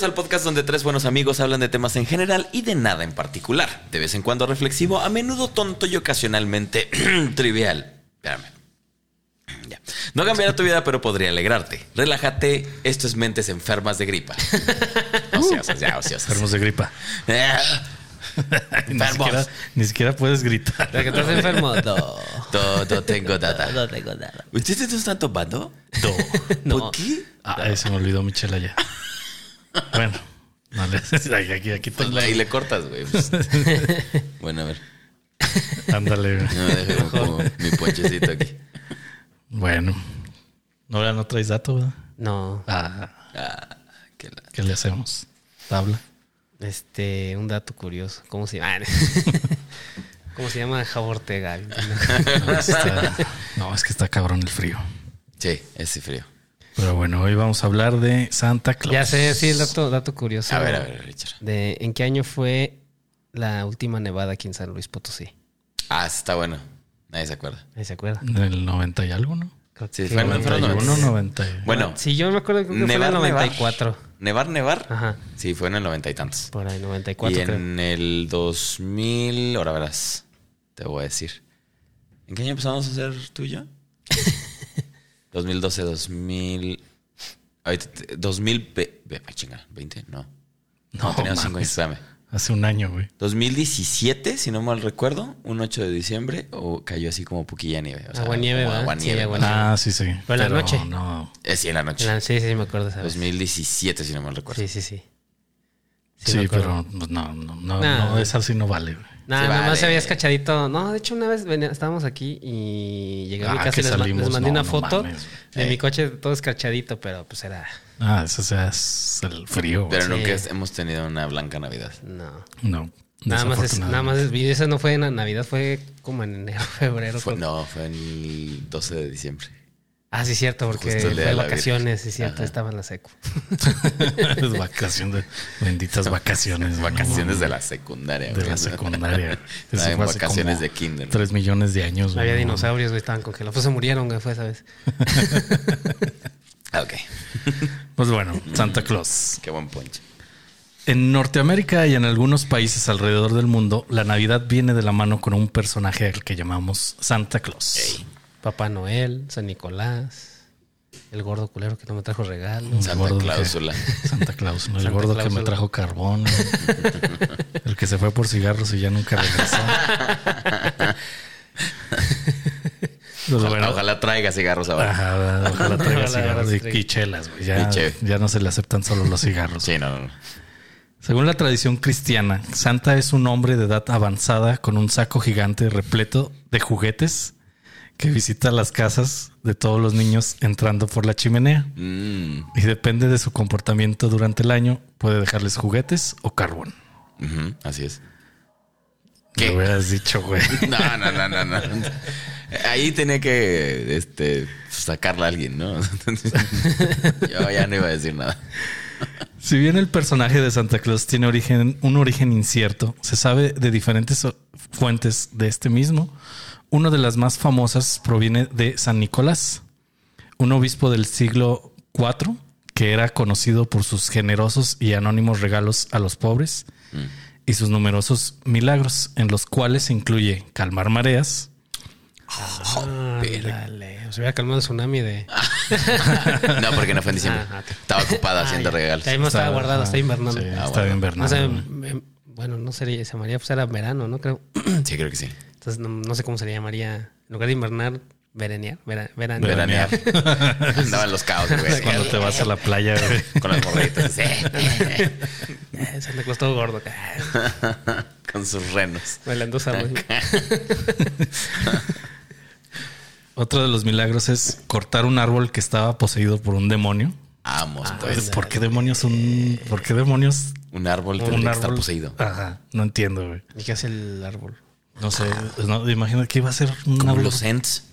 Bienvenidos al podcast donde tres buenos amigos hablan de temas en general y de nada en particular. De vez en cuando reflexivo, a menudo tonto y ocasionalmente trivial. Espérame. Ya. No cambiará tu vida, pero podría alegrarte. Relájate, esto es mentes enfermas de gripa. Ociosas, ya, ociosas. Enfermos de gripa. ni, Enfermos. siquiera, ni siquiera puedes gritar. ¿De que estás enfermo? No. Todo tengo data. No tengo nada. ¿Ustedes no están tomando? Do. No. ¿Por qué? Ay, se me olvidó mi chela ya. Bueno, no le aquí, aquí, Pues ahí le cortas, güey. pues. Bueno, a ver. Ándale. güey. No me dejo como mi ponchecito aquí. Bueno. No, no traes dato, ¿verdad? No. Ah, Ah, qué la- ¿qué le hacemos? Tabla. Este, un dato curioso. ¿Cómo se llama? ¿Cómo se llama Javo Ortega? No, está- no, es que está cabrón el frío. Sí, ese frío. Pero bueno, hoy vamos a hablar de Santa Claus. Ya sé, sí, el dato, dato curioso. A ver, a ver, Richard. De ¿En qué año fue la última nevada aquí en San Luis Potosí? Ah, está bueno. Nadie se acuerda. ¿Ahí se acuerda? Del 90 y algo, ¿no? Sí, fue en- fueron 91, 90. 90. Bueno, Sí, yo me acuerdo creo que fue en nevar, el nevar. 94. Nevar, nevar. Ajá. Sí, fue en el noventa y tantos. Por ahí, Y 94 creo. en el 2000, ahora verás, te voy a decir. ¿En qué año empezamos a hacer tú y yo? 2012, 2000... Ahorita, te- 2000... ve- ve- ay, chinga, 20, no. No, No, teníamos 5 años, espérame. Hace un año, güey. 2017, si no mal recuerdo, un 8 de diciembre, o cayó así como poquilla nieve. O sea, Aguanieve, como ¿verdad? aguanieve, Sí, ¿no? aguanieve. Ah, sí, sí. Pero en la noche. No. Eh, sí, en la noche. La- Sí, sí, me acuerdo esa vez. 2017, si no mal recuerdo. Sí, sí, sí. Sí, acuerdo. pero pues, no, no, no, Nah. no, esa sí no vale, güey. Nada, Sí, nada más vale. se había escachadito. No, de hecho, una vez venía- estábamos aquí y llegué a mi Ah, casa y les, ma- salimos. les mandé No, una no foto mames, de Eh. mi coche todo escarchadito, pero pues era. Ah, sea, es el frío. Pero Sí. nunca hemos tenido una blanca Navidad. No. No. Nada más, es, nada más es, esa no fue en Navidad, fue como en enero, febrero. Fue- no, fue el 12 de diciembre. Ah, sí, cierto, porque fue vacaciones, sí, cierto, Ajá. estaba en la secu. Es vacaciones. Benditas vacaciones. Vacaciones No, de la secundaria. de la secundaria. Eso en fue hace vacaciones como de kinder. Tres millones de años. güey. Había No, dinosaurios, güey, estaban congelados. Pues se murieron, güey, fue esa vez. Ah, ok. Pues bueno, Santa Claus. Qué buen ponche. En Norteamérica y en algunos países alrededor del mundo, la Navidad viene de la mano con un personaje al que llamamos Santa Claus. Ey. Papá Noel, San Nicolás, el gordo culero que no me trajo regalos. El Santa gordo que- Cláusula. Santa el Santa gordo que me Cláusula. trajo carbón. el que se fue por cigarros y ya nunca regresó. Ojalá, bueno, ojalá traiga cigarros ahora. Ajá, ojalá traiga Ojalá cigarros y, traiga. y chelas, güey. Ya, ya no se le aceptan solo los cigarros. Sí, no, no. Según la tradición cristiana, Santa es un hombre de edad avanzada con un saco gigante repleto de juguetes que visita las casas de todos los niños entrando por la chimenea. Mm, Y depende de su comportamiento durante el año, puede dejarles juguetes o carbón. así es. ¿Qué hubieras dicho, güey? No, no, no, no, no. Ahí tenía que este, sacarla a alguien, ¿no? Yo ya no iba a decir nada. Si bien el personaje de Santa Claus tiene origen, un origen incierto, se sabe de diferentes fuentes de este mismo. Una de las más famosas proviene de San Nicolás, un obispo del siglo IV que era conocido por sus generosos y anónimos regalos a los pobres y sus numerosos milagros, en los cuales se incluye calmar mareas, Ah, dale. Se hubiera calmado el tsunami de. No, porque no fue en diciembre. Ah. Estaba ocupada haciendo Ah, regalos. Ahí no estaba Está- guardado, está invernando. Sí, Ah, está bueno. bien No sé, Bernardo. em, bueno, no sería, se llamaría, pues era verano, ¿no? Creo. Sí, creo que sí. Entonces no, no sé cómo se le llamaría. En lugar de invernar, veranear. Vera, veranear. Veranear. Andaban los caos, güey. Cuando te vas a la playa, güey. Con las morritas. Sí. Santa Claus todo gordo. Con sus renos. Bailando salvo. Otro de los milagros es cortar un árbol que estaba poseído por un demonio. Vamos, pues. ¿Por qué demonios un, por qué demonios Un árbol un tendría que estar poseído. Ajá, no entiendo, güey. ¿Y qué hace el árbol? No sé, no, imagino que iba a ser un Como los Ents.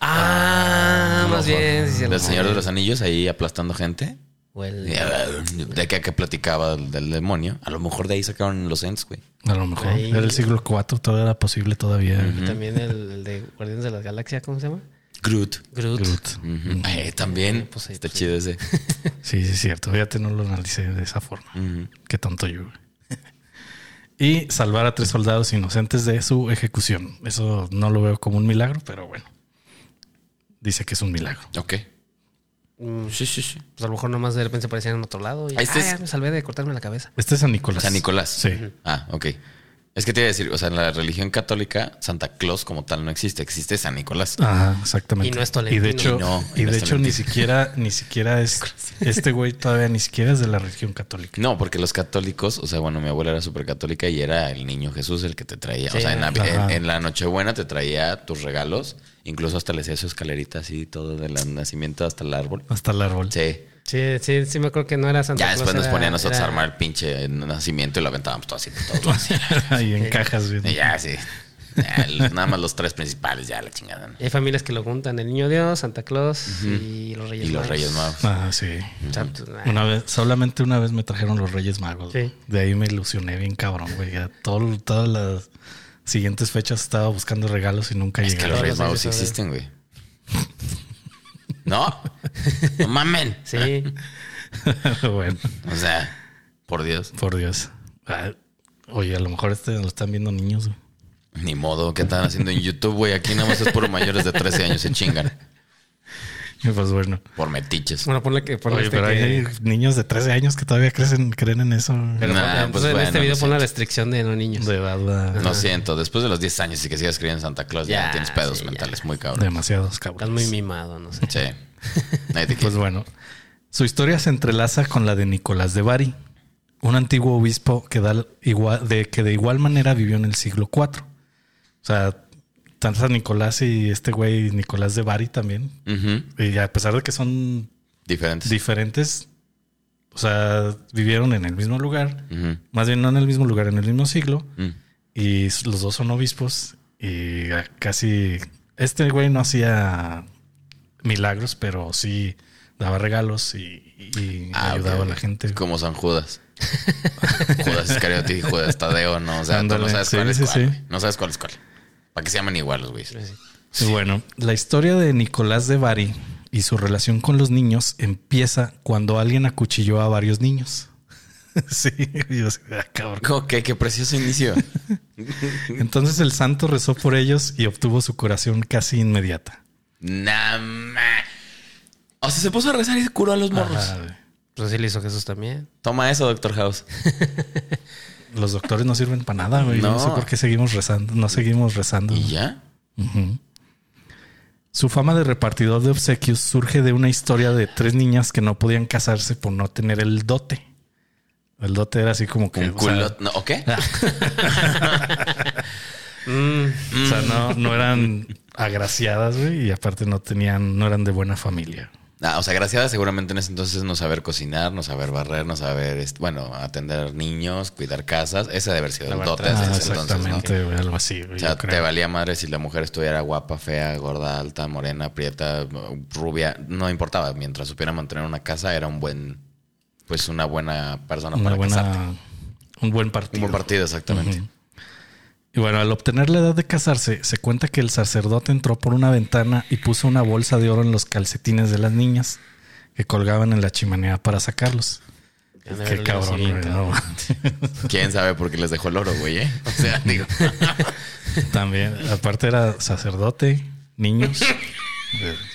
Ah, más bien. sí, sí. Señor de los Anillos ahí aplastando gente. O el- Y, uh, De que, que platicaba del demonio. A lo mejor de ahí sacaron los Ents, güey. A lo mejor. Ahí. Era el siglo IV, todo era posible todavía. y también el, el de Guardianes de la Galaxia, ¿cómo se llama? Groot. Groot. Eh, también. Pues Está pues chido ese. Sí, sí, es cierto. Fíjate, no lo analicé de esa forma. Qué tonto yo. güey. Y salvar a tres soldados inocentes de su ejecución. Eso no lo veo como un milagro, pero bueno. Dice que es un milagro. Ok. Mm, Sí, sí, sí. Pues a lo mejor nomás de repente se parecían en otro lado y Ahí está ah, es- ya me salvé de cortarme la cabeza. Este es San Nicolás. San Nicolás. Sí. Ah, ok. Es que te iba a decir, o sea, en la religión católica, Santa Claus como tal no existe, existe San Nicolás. Ajá, exactamente. Y no es Y Tolentino. de hecho, Y no, y y no de hecho ni siquiera, ni siquiera es este güey todavía ni siquiera es de la religión católica. No, porque los católicos, o sea, bueno, mi abuela era súper católica y era el niño Jesús el que te traía. o sea, en la, Ajá. en- en la Nochebuena te traía tus regalos, incluso hasta le hacía su escalerita así, todo del nacimiento hasta el árbol. Hasta el árbol. Sí. Sí, sí, sí me acuerdo que no era Santa Ya Claus, después nos era- ponía a nosotros a armar el pinche nacimiento y lo aventábamos todo así, todo así. Ahí en cajas. güey. Y ya, sí. Ya, nada más los tres principales, ya la chingada. ¿no? Hay familias que lo juntan, el niño Dios, Santa Claus y los Reyes Y los Magos. Reyes Magos. Ah, sí. Pues. Una vez, solamente una vez me trajeron los Reyes Magos. Sí. De ahí me ilusioné bien cabrón, güey. Ya todo- todas las siguientes fechas estaba buscando regalos y nunca Es que llegaron. los Reyes Magos sí existen, güey. ¿No? No mamen. Sí, bueno, O sea, por Dios. por Dios. Ah, oye, a lo mejor este lo están viendo niños. güey. Ni modo, ¿qué están haciendo en YouTube, güey? Aquí nada más es por mayores de 13 años, se chingan. Y Pues bueno. Por metiches. bueno, ponle que ponle Oye, este pero que- hay niños de 13 años que todavía crecen, creen en eso. pero Nah, ponle- pues entonces en bueno, este video lo pon la restricción de no niños. De edad va Lo siento, después de los 10 años y que sigas creyendo en Santa Claus, ya, Ya, tienes pedos sí, mentales ya. muy cabrón. demasiados Estás cabrones. muy mimado, no sé. Sí. Nadie Pues bueno, su historia se entrelaza con la de Nicolás de Bari, un antiguo obispo que, da igual, de, que de igual manera vivió en el siglo IV. O sea, tanto San Nicolás y este güey Nicolás de Bari también. Y a pesar de que son Diferentes. diferentes, o sea, vivieron en el mismo lugar, más bien no en el mismo lugar, en el mismo siglo. Mm. Y los dos son obispos y casi este güey no hacía milagros, pero sí daba regalos y, y Ah, ayudaba a la gente. Como San Judas. Judas Iscariote y Judas Tadeo, ¿no? O sea, tú no sabes sí, cuál es sí, cuál. sí. güey. No sabes cuál es cuál. Para que se llaman igual los güeyes. Y bueno, la historia de Nicolás de Bari y su relación con los niños empieza cuando alguien acuchilló a varios niños. sí, yo así, ah, cabrón. ¿Cómo que? Qué precioso inicio. Entonces el santo rezó por ellos y obtuvo su curación casi inmediata. Nama. O sea, se puso a rezar y curó a los morros. Ajá. Pues sí le hizo Jesús también. Toma eso, Doctor House. Los doctores no sirven para nada, güey. No. No. sé por qué seguimos rezando. No seguimos rezando. ¿Y ya? Su fama de repartidor de obsequios surge de una historia de tres niñas que no podían casarse por no tener el dote. El dote era así como que. Un o culo. sea, no, ¿O qué? Mm, o sea, no, no eran agraciadas, güey, y aparte no tenían, no eran de buena familia. Ah, o sea, gracias seguramente en ese entonces no saber cocinar, no saber barrer, no saber, bueno, atender niños, cuidar casas. Ese debe haber sido el dote Ah, ese entonces, ¿no? exactamente, algo así. O sea, te valía madre si la mujer estuviera guapa, fea, gorda, alta, morena, prieta, rubia, no importaba. Mientras supiera mantener una casa, era un buen, pues una buena persona Una para casarte. buena, un buen partido. Un buen partido, exactamente. Y bueno, al obtener la edad de casarse, se cuenta que el sacerdote entró por una ventana y puso una bolsa de oro en los calcetines de las niñas que colgaban en la chimenea para sacarlos. Qué cabrón, güey, no. ¿Quién sabe por qué les dejó el oro, güey? eh? O sea, digo. También, aparte era sacerdote, niños.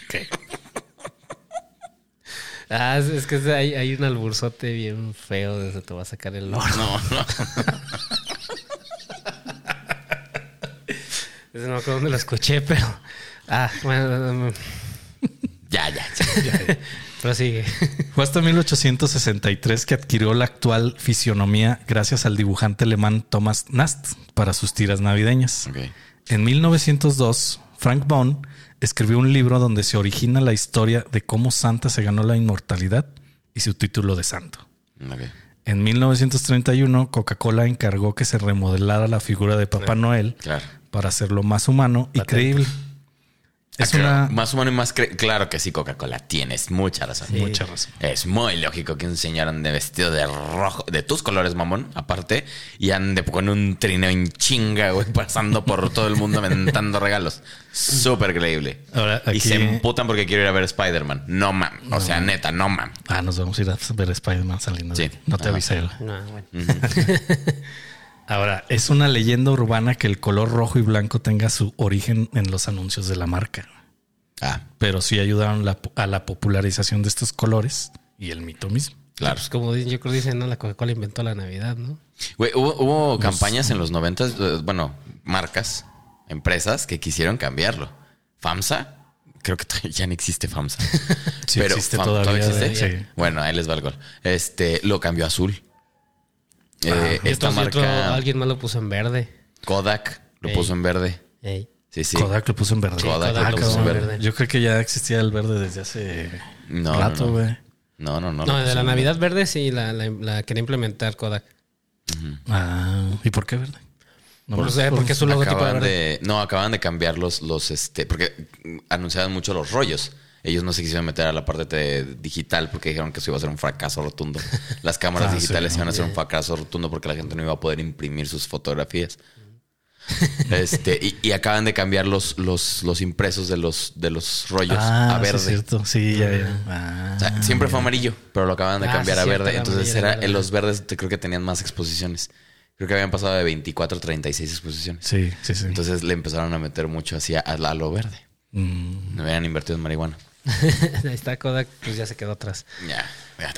¿Qué? Ah, es, que hay, hay un alburzote bien feo de eso te va a sacar el oro. No, no. Ese no me acuerdo dónde lo escuché, pero. Ah, bueno, Ya, ya. pero sigue. Fue hasta 1863 que adquirió la actual fisionomía gracias al dibujante alemán Thomas Nast para sus tiras navideñas. Ok. En 1902, Frank Bond escribió un libro donde se origina la historia de cómo Santa se ganó la inmortalidad y su título de santo. Ok. En 1931, Coca-Cola encargó que se remodelara la figura de Papá Noel Claro. para hacerlo más humano y Patente. creíble. Es Ah, una Más humano y más... cre- Claro que sí, Coca-Cola. Tienes mucha razón. mucha razón. Es muy lógico que un señor ande vestido de rojo, de tus colores, mamón, aparte, y ande con un trineo en chinga, güey, pasando por todo el mundo aventando regalos. Súper creíble. Ahora, Y se emputan porque quiero ir a ver Spider-Man. No, mam. O sea, neta, no, mam. Ah, nos vamos a ir a ver Spider-Man saliendo. Sí. No te Ajá. avisé. No, bueno. Ahora, es una leyenda urbana que el color rojo y blanco tenga su origen en los anuncios de la marca. Ah, Pero sí ayudaron la- a la popularización de estos colores y el mito mismo. claro. Pues como dicen, yo creo que dicen, no, la Coca-Cola inventó la Navidad, ¿no? Güey, hubo, hubo campañas en los noventas, eh, bueno, marcas, empresas que quisieron cambiarlo. FAMSA, creo que todavía ya no existe FAMSA. Sí existe todavía, existe? sí. Bueno, ahí les va el gol. Este, lo cambió a azul. Eh, Ah, esta otro- marca alguien más lo puso en verde. Kodak lo Ey. puso en verde. Ey. Sí, sí. Kodak lo puso en verde. Kodak lo puso en verde. Yo creo que ya existía el verde desde hace No, rato, no, no. güey. No, no, no. No, de la Navidad verde sí la, la, la quería implementar Kodak. Ah, ¿y por qué verde? No Por- sea, porque es logotipo de Acaban verde. de, no, acaban de cambiar los, los, este, porque anunciaban mucho los rollos. Ellos no se quisieron meter a la parte de- digital porque dijeron que eso iba a ser un fracaso rotundo. Las cámaras Ah, digitales sí. iban a ser un fracaso rotundo porque la gente no iba a poder imprimir sus fotografías. Este, y, y acaban de cambiar los, los, los impresos de los, de los rollos Ah, a sí, verde. es cierto. Sí, ya. Ah, O sea, siempre fue amarillo, pero lo acaban de Ah, cambiar sí, a verde. Entonces era, en los verdes te- creo que tenían más exposiciones. Creo que habían pasado de 24 a 36 exposiciones. Sí, sí, sí. Entonces le empezaron a meter mucho hacia a, a lo verde. Mm, No habían invertido en marihuana. Ahí está Kodak, pues ya se quedó atrás. Ya,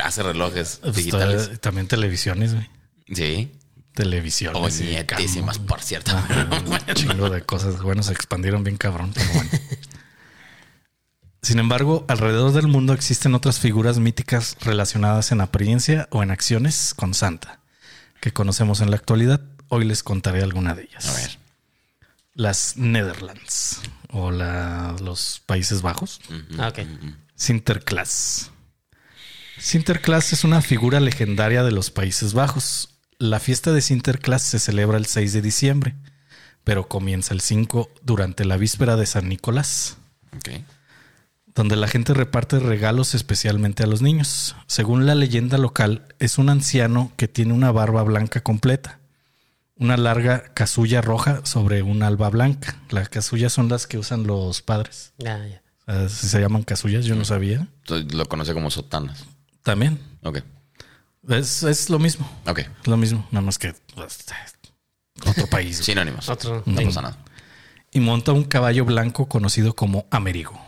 hace relojes pues, digitales. también televisiones, güey. Sí. Televisiones. Oñetísimas, por cierto. Un chingo de cosas. Bueno, se expandieron bien cabrón, pero bueno. Sin embargo, alrededor del mundo existen otras figuras míticas relacionadas en apariencia o en acciones con Santa, que conocemos en la actualidad. Hoy les contaré alguna de ellas. A ver. Las Netherlands o la- los Países Bajos. Ah, ok. Sinterklaas. Sinterklaas es una figura legendaria de los Países Bajos. La fiesta de Sinterklaas se celebra el 6 de diciembre, pero comienza el 5 durante la víspera de San Nicolás, Ok. donde la gente reparte regalos especialmente a los niños. Según la leyenda local, es un anciano que tiene una barba blanca completa, una larga casulla roja sobre una alba blanca. Las casullas son las que usan los padres. Ya, ya. O sea, si se llaman casullas, yo no sabía. Lo conoce como sotanas. También. Ok. Es, es lo mismo. Ok. Es lo mismo, nada más que pues, otro país. Sinónimos. Otro. No pasa nada. Y monta un caballo blanco conocido como Amerigo,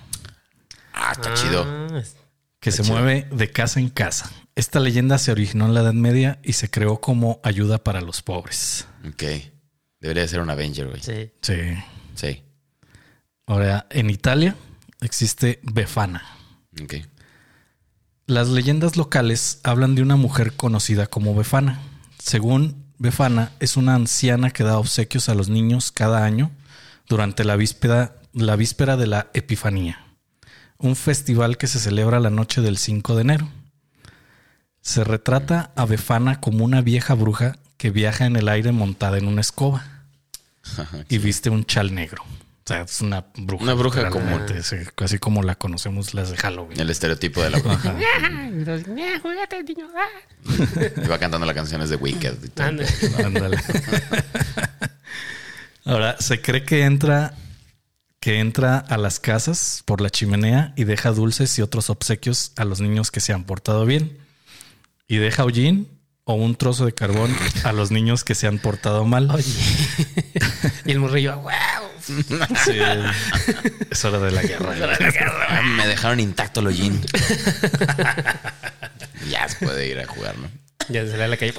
Ah, está chido. Ah, es- que se mueve de casa en casa. Esta leyenda se originó en la Edad Media y se creó como ayuda para los pobres. Ok. Debería ser un Avenger, güey. sí. Sí. Sí. Ahora, en Italia existe Befana. Ok. Las leyendas locales hablan de una mujer conocida como Befana. Según Befana, es una anciana que da obsequios a los niños cada año durante la víspera, la víspera de la Epifanía, un festival que se celebra la noche del 5 de enero. Se retrata a Befana como una vieja bruja que viaja en el aire montada en una escoba y viste un chal negro. O sea, es una bruja. Una bruja sí, Así como la conocemos las de Halloween. El estereotipo de la Ajá. Entonces, "Mira, juguete, niño. ah". Y va cantando las canciones de Wicked. y todo. Anda. Ándale. Ahora, se cree que entra, que entra a las casas por la chimenea y deja dulces y otros obsequios a los niños que se han portado bien. Y deja hollín o un trozo de carbón a los niños que se han portado mal. Oye. y el morrillo, wow. Sí, es hora de la guerra. Me dejaron intacto el hollín. ya se puede ir a jugar, ¿no? Ya se le da la calle.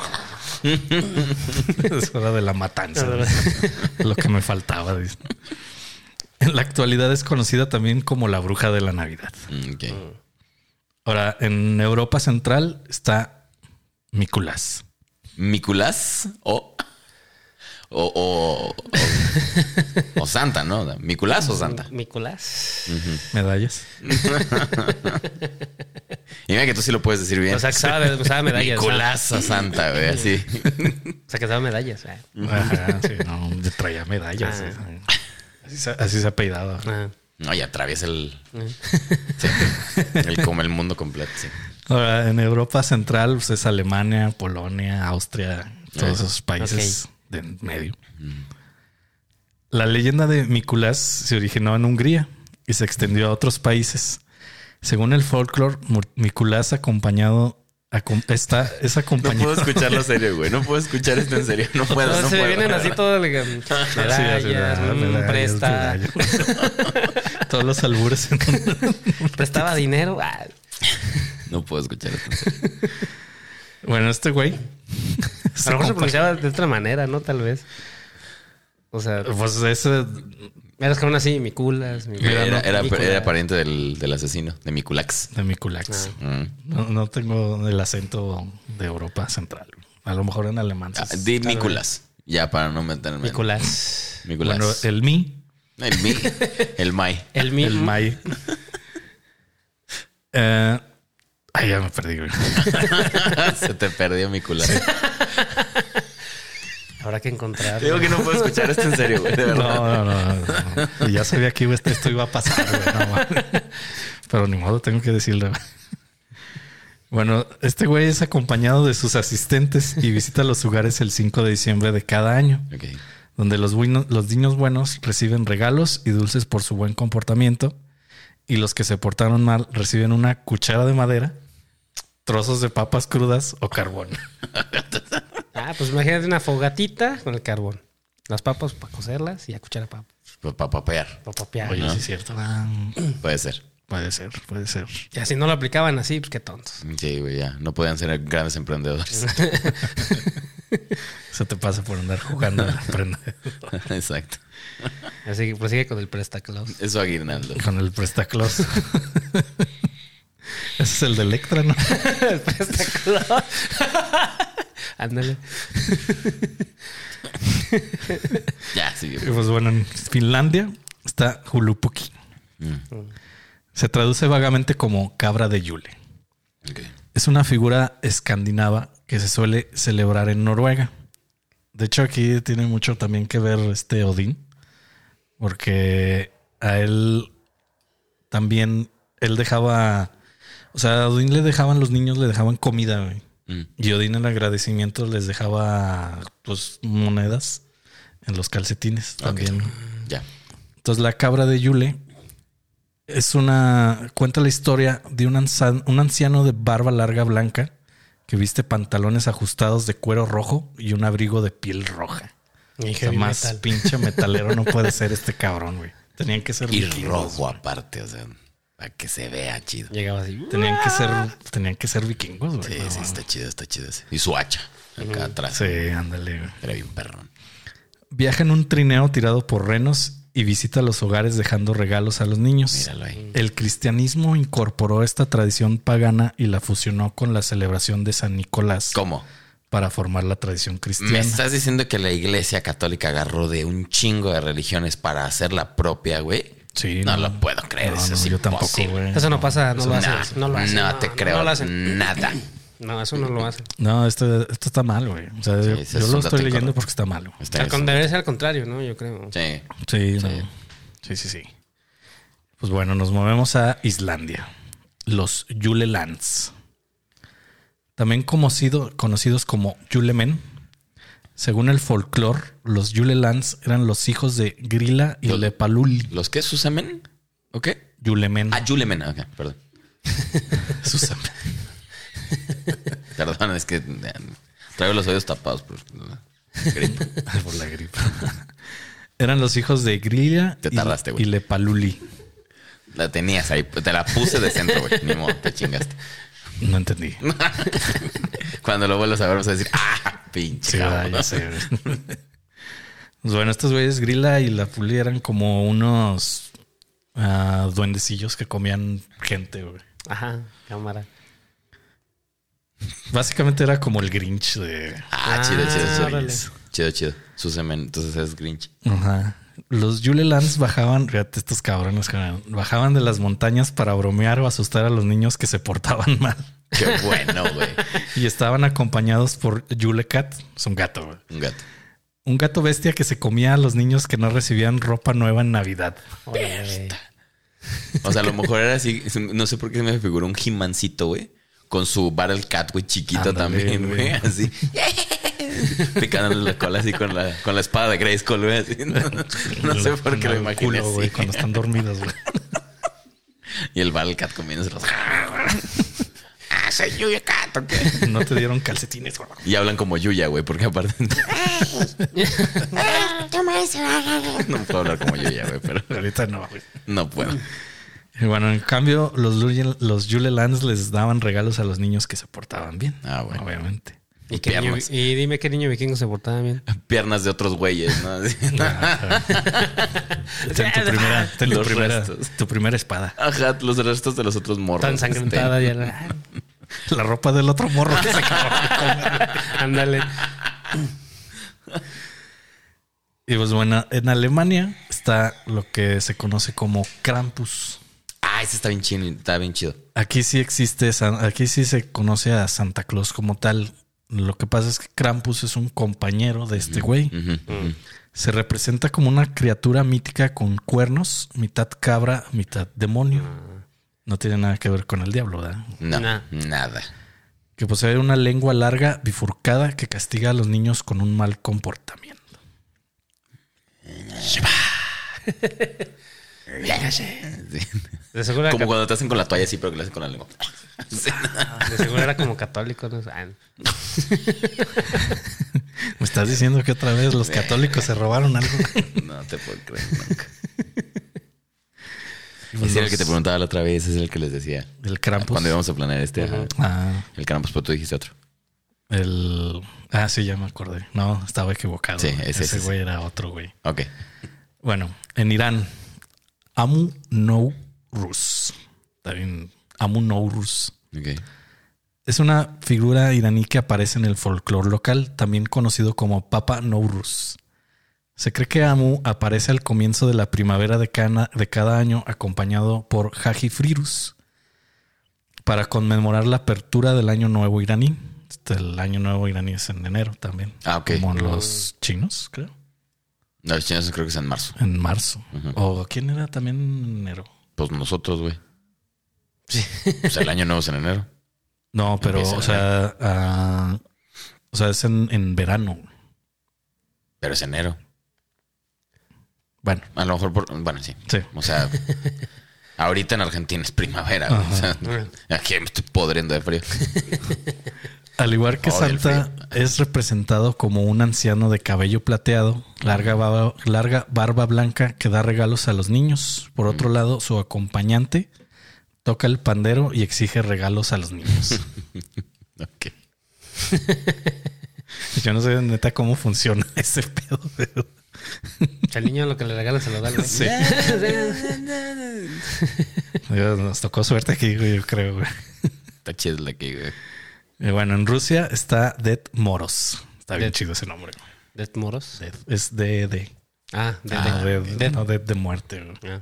Es hora de la matanza. Lo que me faltaba. dice. En la actualidad es conocida también como la bruja de la Navidad. Mm, ok. Ahora, en Europa Central está Miculás. ¿Miculás o, o, o, o, o Santa, ¿no? ¿Miculás o Santa? Nicolás. Medallas. Y mira que tú sí lo puedes decir bien. O sea, que sabe, sabe medallas. Miculás a Santa, güey, así. O sea, que sabe medallas. ah. Ajá, sí, no, yo traía medallas. Ah. Sí. Así, se, así se ha peidado. No, y atraviesa el. sí, el como el mundo completo, sí. Ahora, en Europa Central pues, es Alemania, Polonia, Austria, todos esos países de en medio. La leyenda de Mikulás se originó en Hungría y se extendió a otros países. Según el folclore, Mikulás acompañado acom- está, es No acompañado. puedo escucharlo serio, güey. No puedo escuchar esto en serio. No puedo, No, no se puedo. vienen así medallas, mm, medallas, presta. Todos los albures. en- prestaba dinero. ah, No puedo escuchar esto en serio. bueno, este güey. a lo mejor se pronunciaba de otra manera, ¿no? Tal vez. O sea, Pues ese eras como así, mi culas, mi Era, era, era, pariente del, del asesino, de Mikulax. de Mikulax. Mm. No, no tengo el acento de Europa Central. A lo mejor en alemán. Ah, di Mikulas. Ya para no meterme. Mi en- culas. Mikulas. Bueno, el mi, el mi. El mai. El mi. el mai. Eh, ay, ya me perdí. güey. Se te perdió Mikulas. Habrá que encontrar. Digo que no puedo escuchar esto en serio, güey. De No, verdad. no, no, no, no. Y ya sabía que esto iba a pasar, güey. no. Pero ni modo, tengo que decirle. güey. Bueno, este güey es acompañado de sus asistentes y visita los lugares el 5 de diciembre de cada año. Donde los, buenos- los niños buenos reciben regalos y dulces por su buen comportamiento y los que se portaron mal reciben una cuchara de madera, trozos de papas crudas o carbón. Ah, pues imagínate una fogatita con el carbón. Las papas para cocerlas y a cuchara para Para papear. papear. Oye, Ajá. sí es cierto. Ah, Puede ser. puede ser, puede ser. Y así no lo aplicaban así, pues qué tontos. Sí, güey, ya. No podían ser grandes emprendedores. Se te pasa por andar jugando a aprender Exacto. Así que prosigue con el prestaclos. Eso aguinaldo. con el prestaclos. Ese es el de Electra, ¿no? el prestaclos. Ándale. Ya, sí. Y Pues bueno, en Finlandia está Hulupuki. Mm. Se traduce vagamente como cabra de Yule. Es una figura escandinava que se suele celebrar en Noruega. De hecho, aquí tiene mucho también que ver este Odín, porque a él también él dejaba, o sea, a Odín le dejaban los niños le dejaban comida, güey. Mm. Y Odín en agradecimiento les dejaba pues monedas en los calcetines también. Ya. Entonces la cabra de Yule es una cuenta la historia de un, anciano de barba larga blanca que viste pantalones ajustados de cuero rojo y un abrigo de piel roja. Y O sea, más metal. pinche metalero no puede ser este cabrón, güey. Tenían que ser Y rojo aparte, o sea, para que se vea chido. Llegaba así. Tenían que ser, tenían que ser vikingos, güey. Sí, No sí, está chido, está chido ese. Y su hacha acá atrás. Sí, ándale. güey. Era bien perrón. Viaja en un trineo tirado por renos y visita los hogares dejando regalos a los niños. Míralo ahí. El cristianismo incorporó esta tradición pagana y la fusionó con la celebración de San Nicolás ¿Cómo? para formar la tradición ¿Me cristiana. estás diciendo que la iglesia católica agarró de un chingo de religiones para hacer la propia, güey? Sí, no, lo puedo creer. No, eso no, es yo tampoco, güey. Eso no pasa, no lo No, hacen. No lo hacen. no te creo No lo hacen. nada. No, eso no lo hacen. No, esto, esto está mal, güey. O sea, yo, lo estoy leyendo porque está mal. güey. Está debería ser al contrario, ¿no? Yo creo. Sí. Sí, no. sí, sí, sí. Pues bueno, nos movemos a Islandia. Los Yulelands. También conocido- conocidos como Yulemen. Según el folclore, los Yulelands eran los hijos de Grilla y Los- Lepaluli. ¿Los qué? ¿Susamen? ¿O qué? Yulemen. Ah, Yulemen. Ok, perdón. Susamen. Perdón, es que eh, traigo los oídos tapados por gripe. por la gripe. Eran los hijos de Grilla Te y- tardaste, güey. y Lepaluli. La tenías ahí. Te la puse de centro, güey. Ni modo, te chingaste. No entendí. Cuando lo vuelvas a ver vas a decir, ah, pinche Sí, cabrón". ¿verdad? ya sé. güey. Pues bueno, estos güeyes Grilla y la Puli eran como unos ah, duendecillos que comían gente, güey. Ajá, cámara. Básicamente era como el Grinch de. Ah, chido, chido, Ah, chido. órale. Chido, chido. Susamen, entonces es Grinch. Ajá. Los Yulelands bajaban, fíjate, estos cabrones, bajaban de las montañas para bromear o asustar a los niños que se portaban mal. Qué bueno, güey. Y estaban acompañados por Yulecat, es un gato, güey. Un gato. Un gato bestia que se comía a los niños que no recibían ropa nueva en Navidad. O sea, a lo mejor era así, no sé por qué se me figuró un He-Mancito, güey. Con su Battle Cat, güey, chiquito Ándale, también, güey. Así. Picándole la cola así con la, con la espada de Grayskull, güey. así. No, no sé por qué lo imaginé culo, así. güey, cuando están dormidos, güey. Y el Battle Cat comiéndose los... Soy Yuya Cat, ¿o qué? No te dieron calcetines, güey. Y hablan como Yuya, güey, porque aparte... no puedo hablar como Yuya, güey, pero Ahorita no, güey. no puedo. Y bueno, en cambio, los, Yule- los Yule Lands les daban regalos a los niños que se portaban bien. Ah, bueno. Obviamente. ¿Y, qué niño- Piernas. y dime qué niño vikingo se portaba bien. Piernas de otros güeyes, ¿no? Ten tu primera, ten tu Los primera, restos. tu primera espada. Ajá, los restos de los otros morros. Tan sangrentada Este, ya. La ropa del otro morro que se Ándale. Y pues bueno, en Alemania está lo que se conoce como Krampus. Ah, ese está bien chido, está bien chido. Aquí sí existe, aquí sí se conoce a Santa Claus como tal. Lo que pasa es que Krampus es un compañero de este güey. Se representa como una criatura mítica con cuernos, mitad cabra, mitad demonio. No tiene nada que ver con el diablo, ¿verdad? No, Nah. nada. Que posee una lengua larga, bifurcada, que castiga a los niños con un mal comportamiento. De seguro, era, Como cuando te hacen con la toalla así, pero que le hacen con la lengua. Sí. de seguro era como católico. ¿no? Ah, ¿Me estás diciendo que otra vez los católicos se robaron algo? No te puedo creer nunca. Ese era el que te preguntaba la otra vez, ese es el que les decía. El Krampus. Cuando íbamos a planear este, ajá. Ah, el Krampus, pero tú dijiste otro. el... Ah, sí, ya me acordé. No, estaba equivocado. Sí, ese, ese ese, güey era otro güey. Ok. Bueno, en Irán, Amu Nouruz. Está bien. Amu Nouruz. Ok. Es una figura iraní que aparece en el folclore local, también conocido como Papa Nouruz. Se cree que Amu aparece al comienzo de la primavera de, cana- de cada año acompañado por Haji Friruz para conmemorar la apertura del año nuevo iraní. Este, el año nuevo iraní es en enero también. Ah, ok. Como los chinos, creo. No, los chinos creo que es en marzo. En marzo. ¿O quién era también en enero? Pues nosotros, güey. Pues el año nuevo es en enero. No, pero, Empieza o sea, ah, o sea, es en, en verano. Pero es enero. Bueno, A lo mejor por. Bueno, sí. sí. O sea, ahorita en Argentina es primavera. O sea, aquí me estoy podriendo de frío. Al igual que Santa es representado como un anciano de cabello plateado, larga barba, larga barba blanca que da regalos a los niños. Por otro lado, su acompañante toca el pandero y exige regalos a los niños. Ok. Yo no sé neta cómo funciona ese pedo. pero- Al niño lo que le regala se lo da. al güey. Sí. Nos tocó suerte aquí, güey, yo creo. güey. Está chido la que, güey. Y bueno, en Rusia está Dead Moros. Está bien Dead. chido ese nombre. güey. Death Moros. Dead. Es de de. Ah, de, no, de- de, no, Dead de muerte. güey. Ah.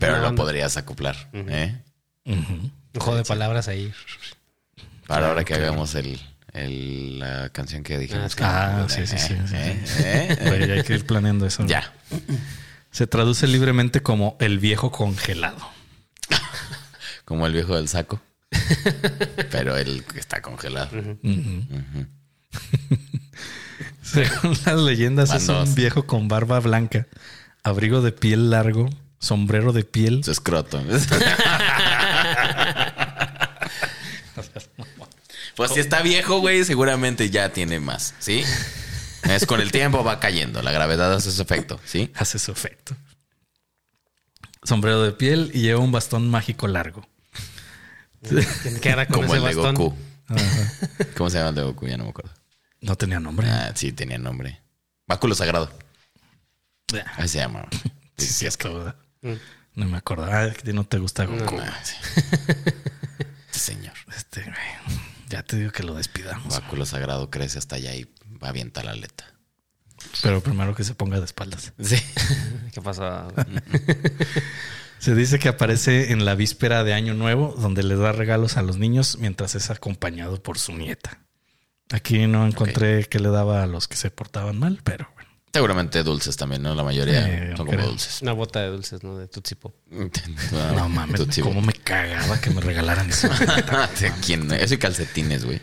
Pero lo podrías acoplar. ¿eh? Ujú. Un juego de palabras ahí. Para ahora que hagamos el, el- la canción que dijimos. que- Ah, sí, sí, sí, sí. ¿Eh? ¿Eh? Güey, hay que ir planeando eso. Ya. Se traduce libremente como el viejo congelado. Como el viejo del saco. Pero el que está congelado. Según las leyendas, es un viejo con barba blanca, abrigo de piel largo, sombrero de piel. Su escroto. Pues si está viejo, güey, seguramente ya tiene más, ¿sí? Es con el tiempo va cayendo, la gravedad hace su efecto, ¿sí? Hace su efecto. Sombrero de piel y lleva un bastón mágico largo. ¿Qué hará con Como ese el de bastón? Goku. ¿Cómo se llama el de Goku? Ya no me acuerdo. No tenía nombre. Ah, sí, tenía nombre. Báculo sagrado. Ah, Ahí se llama. sí, sí, es que, ¿verdad? Mm. No me acuerdo. Ah, que no te gusta Goku. Ah, sí. Sí, señor. Este, güey, ya te digo que lo despidamos. Báculo sagrado crece hasta allá y va a avientar la aleta. Pero primero que se ponga de espaldas. Sí. ¿Qué pasó? Se dice que aparece en la víspera de Año Nuevo, donde le da regalos a los niños mientras es acompañado por su nieta. Aquí no encontré que le daba a los que se portaban mal, pero bueno. Seguramente dulces también, ¿no? La mayoría Eh, son como creo. dulces. Una bota de dulces, ¿no? De Tootsie Pop. No mames, Tootsie cómo me cagaba que me regalaran eso. ¿Quién? Eso y calcetines, güey.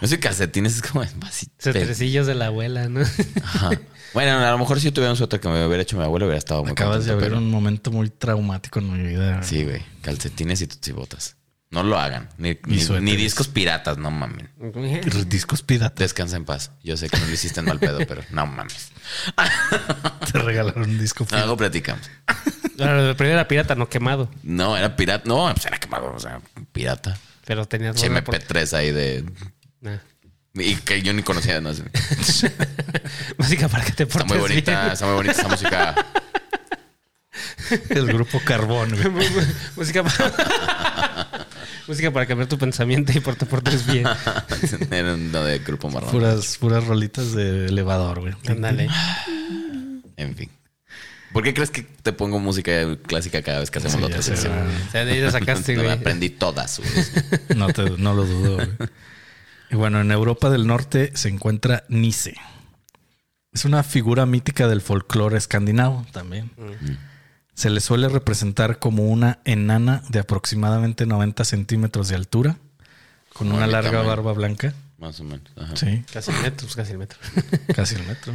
Eso y calcetines es como vasito. Cetrecillos de la abuela, ¿no? Ajá. Bueno, a lo mejor si yo tuviera un suéter que me hubiera hecho mi abuelo, hubiera estado muy Acabas de pero- un momento muy traumático en mi vida. Sí, güey. Calcetines y tutsibotas. No lo hagan. Ni, ni, discos piratas, no mamen. Discos piratas. Descansa en paz. Yo sé que no lo hiciste en mal pedo, pero no mames. Te regalaron un disco pirata. Algo platicamos. Claro, el primero era pirata, no quemado. No, era pirata. No, pues era quemado. O sea, pirata. Pero tenías buena por- MP3 ahí de. Nah. Y que yo ni conocía. No sé. Música para que te Está portes muy bonita. bien. Está muy bonita esa música. El grupo Carbón. Música para... Música para cambiar tu pensamiento y por te portes bien. era uno de grupo marrón. Puras, puras rolitas de elevador, güey. Ándale. En fin. ¿Por qué crees que te pongo música clásica cada vez que hacemos Sí, la otra güey. O sea, de ahí la sacaste, güey. aprendí todas. güey. No, te- no lo dudo. güey. Y bueno, en Europa del Norte se encuentra Nice. Es una figura mítica del folclore escandinavo también. Se le suele representar como una enana de aproximadamente 90 centímetros de altura, con Como una larga tamaño. barba blanca. Más o menos. Ajá. Sí, Casi el metro, pues casi el metro. casi el metro.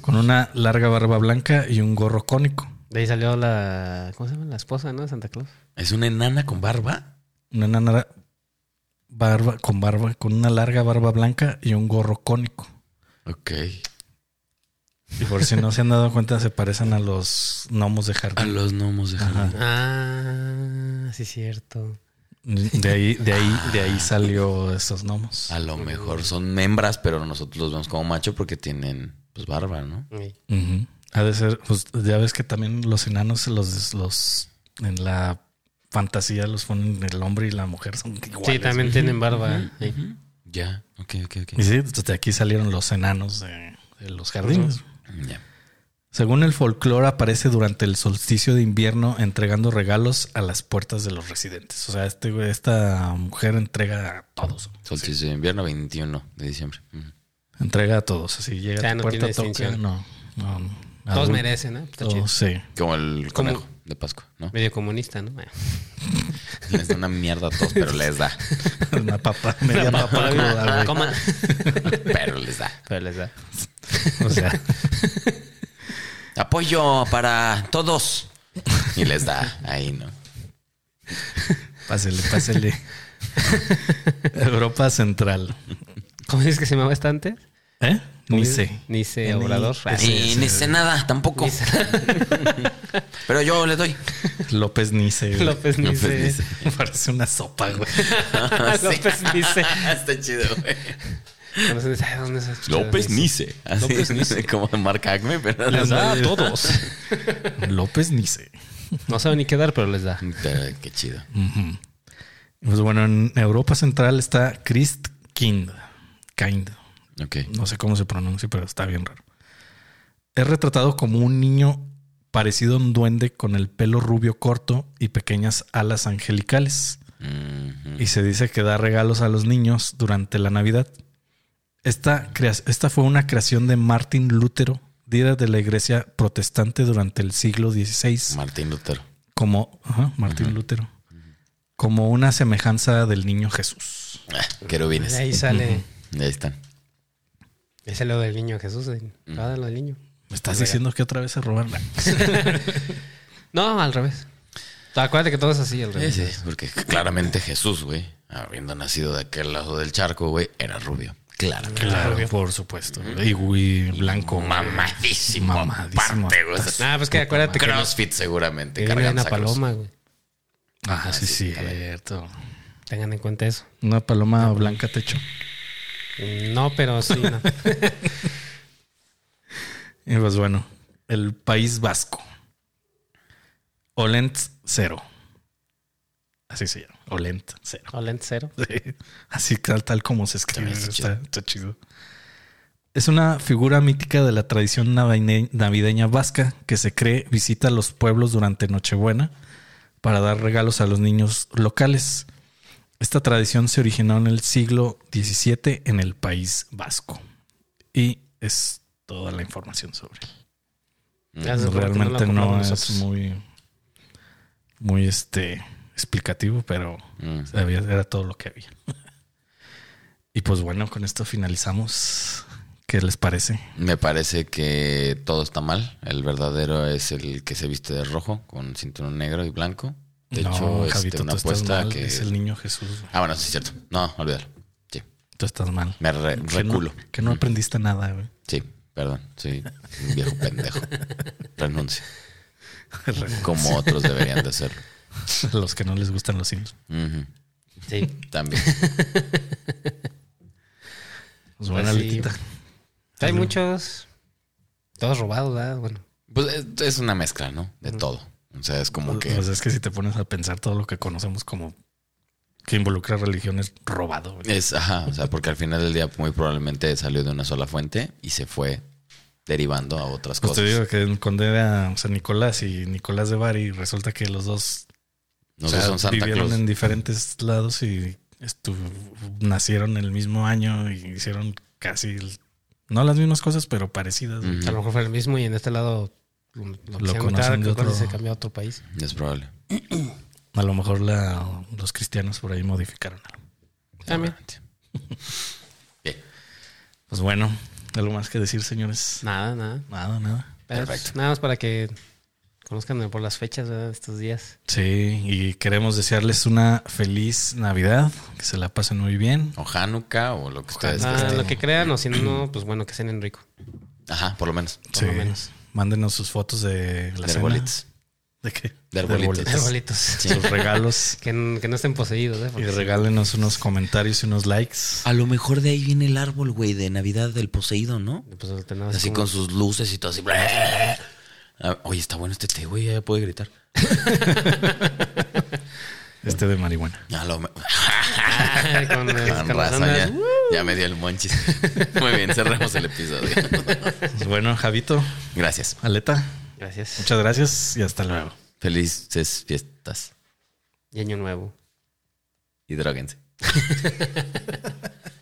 Con una larga barba blanca y un gorro cónico. De ahí salió la... ¿Cómo se llama? La esposa, ¿no? De Santa Claus. ¿Es una enana con barba? Una enana barba, con barba, con una larga barba blanca y un gorro cónico. Ok. Y por si no se han dado cuenta, se parecen a los gnomos de A jardín. los gnomos de jardín. Ah, sí, cierto. De ahí, de ahí, de ahí salió esos gnomos. A lo mejor son hembras, pero nosotros los vemos como macho porque tienen pues barba, ¿no? Sí. Ujú. Ha de ser, pues ya ves que también los enanos, los, los en la fantasía los ponen el hombre y la mujer son iguales. Sí, también tienen barba. Sí. Ya. Ok, ok, ok. Y sí, entonces de aquí salieron los enanos de, de los jardines. Según el folclore, aparece durante el solsticio de invierno entregando regalos a las puertas de los residentes. O sea, este, esta mujer entrega a todos. Solsticio de invierno 21 de diciembre. Entrega a todos. Así llega O sea, a tu no puerta, tiene toca. No, no, no. Todos Adulto, merecen, ¿no? Está chido. sí. Como el Como- conejo de Pascua, ¿no? Medio comunista, ¿no? Les da una mierda a todos, pero les da. Una papa, media papa cruda, güey. Coman. Pero les da. Pero les da. O sea, Apoyo para todos. Y les da. Ahí, ¿no? pásele, pásele. Europa Central. ¿Cómo dices que se llamaba esta antes? ¿Eh? Nice. Nice Ni- Obrador. Ah, Sí, Y ni sé nada, tampoco. Nice. Pero yo le doy. López Nice. güey. López López Nice. Nice. Parece una sopa, güey. López Nice. Está chido, güey. No sé, ¿sabes ¿Dónde se ha escuchado López Nice. Así, López Nice. Como Mark Acme, pero Les da a todos. López Nice. No sabe ni qué dar, pero les da. Qué chido. Pues bueno, en Europa Central está Christ Kind. Kind. Ok. No sé cómo se pronuncia, pero está bien raro. Es retratado como un niño parecido a un duende con el pelo rubio corto y pequeñas alas angelicales. Y se dice que da regalos a los niños durante la Navidad. Esta, esta fue una creación de Martín Lutero, líder de la iglesia protestante durante el siglo XVI, Martín Lutero. como ajá, Martín Lutero, como una semejanza del niño Jesús. Ah, querubines. Ahí sale. Ahí están. Sale lo del niño Jesús. de- Ah, lo del niño. ¿Me estás diciendo que otra vez se roban? No, al revés. Acuérdate que todo es así, al Sí, revés. sí, porque claramente Jesús, güey, habiendo nacido de aquel lado del charco, güey, era rubio. Claramente. Claro, por supuesto. Y güey, blanco. Mamadísimo. Mamadísimo. aparte, güey. Ah, pues que acuérdate que. Crossfit seguramente. Una paloma, güey. Ah, sí, sí, cierto. Tengan en cuenta eso. Una paloma blanca techo. No, pero sí. no. Y pues bueno, el País Vasco. Olent cero. Así se llama. Olent cero. Olent cero. Sí. Así tal, tal como se escribe. Está chido. Es una figura mítica de la tradición navideña vasca que se cree visita a los pueblos durante Nochebuena para dar regalos a los niños locales. Esta tradición se originó en el siglo XVII en el País Vasco y es toda la información sobre él. Realmente no es muy, muy este explicativo, pero Mm. era todo lo que había. y pues bueno, con esto finalizamos. ¿Qué les parece? Me parece que todo está mal. El verdadero es el que se viste de rojo con cinturón negro y blanco. De no, hecho, este, Javito, una tú estás apuesta mal. que. Es el niño Jesús. Ah, bueno, sí, es cierto. No, olvídalo. Sí, Tú estás mal. me re- Que no- reculo. Que no aprendiste nada, güey. Sí, perdón. Soy un viejo pendejo. Renuncio. Como otros deberían de hacerlo. Los que no les gustan los Sims. Sí. También. Pues buena sí. letita. Hay muchos. Todos robados, ¿verdad? Bueno. Pues es, es una mezcla, ¿no? De todo. O sea, es como que. Pues es que si te pones a pensar todo lo que conocemos como que involucra religión es robado. Es, ajá, o sea, porque al final del día muy probablemente salió de una sola fuente y se fue derivando a otras Pues te cosas. digo que en Conde era San Nicolás y Nicolás de Bari. Resulta que los dos No o sea, son Santa vivieron Claus. en diferentes lados y nacieron el mismo año y hicieron casi el- no las mismas cosas, pero parecidas. A lo mejor fue el mismo y en este lado lo, lo conocen de otro- se cambió a otro país. Es probable. A lo mejor la- los cristianos por ahí modificaron algo. También. Bien. Pues bueno, algo más que decir, señores. Nada, nada. Nada, nada. Pero, Perfecto. pues, Nada más para que conozcan por las fechas de estos días. Sí, y queremos desearles una feliz Navidad, que se la pasen muy bien. O Hanukkah o lo que ustedes Ah, lo que crean, o si no, pues bueno, que cenen rico. Ajá, por lo menos. Por lo menos. Mándenos sus fotos de la De cena. arbolitos. ¿De qué? De arbolitos. Arbolitos. Sus regalos. Que, n- que no estén poseídos, ¿eh? y Porque regálenos unos comentarios y unos likes. A lo mejor de ahí viene el árbol, güey, de Navidad del poseído, ¿no? Pues, Así como- con sus luces y todo así. Ah, Oye, está bueno este té, güey, ya puede gritar. Este de marihuana. A lo me- con, Con con las raza, ya, ondas. ya me dio el monchis. Muy bien, cerremos el episodio. Pues bueno, Javito, Gracias. Aleta, Gracias. muchas gracias y hasta luego. Felices fiestas Y año nuevo. y droguense.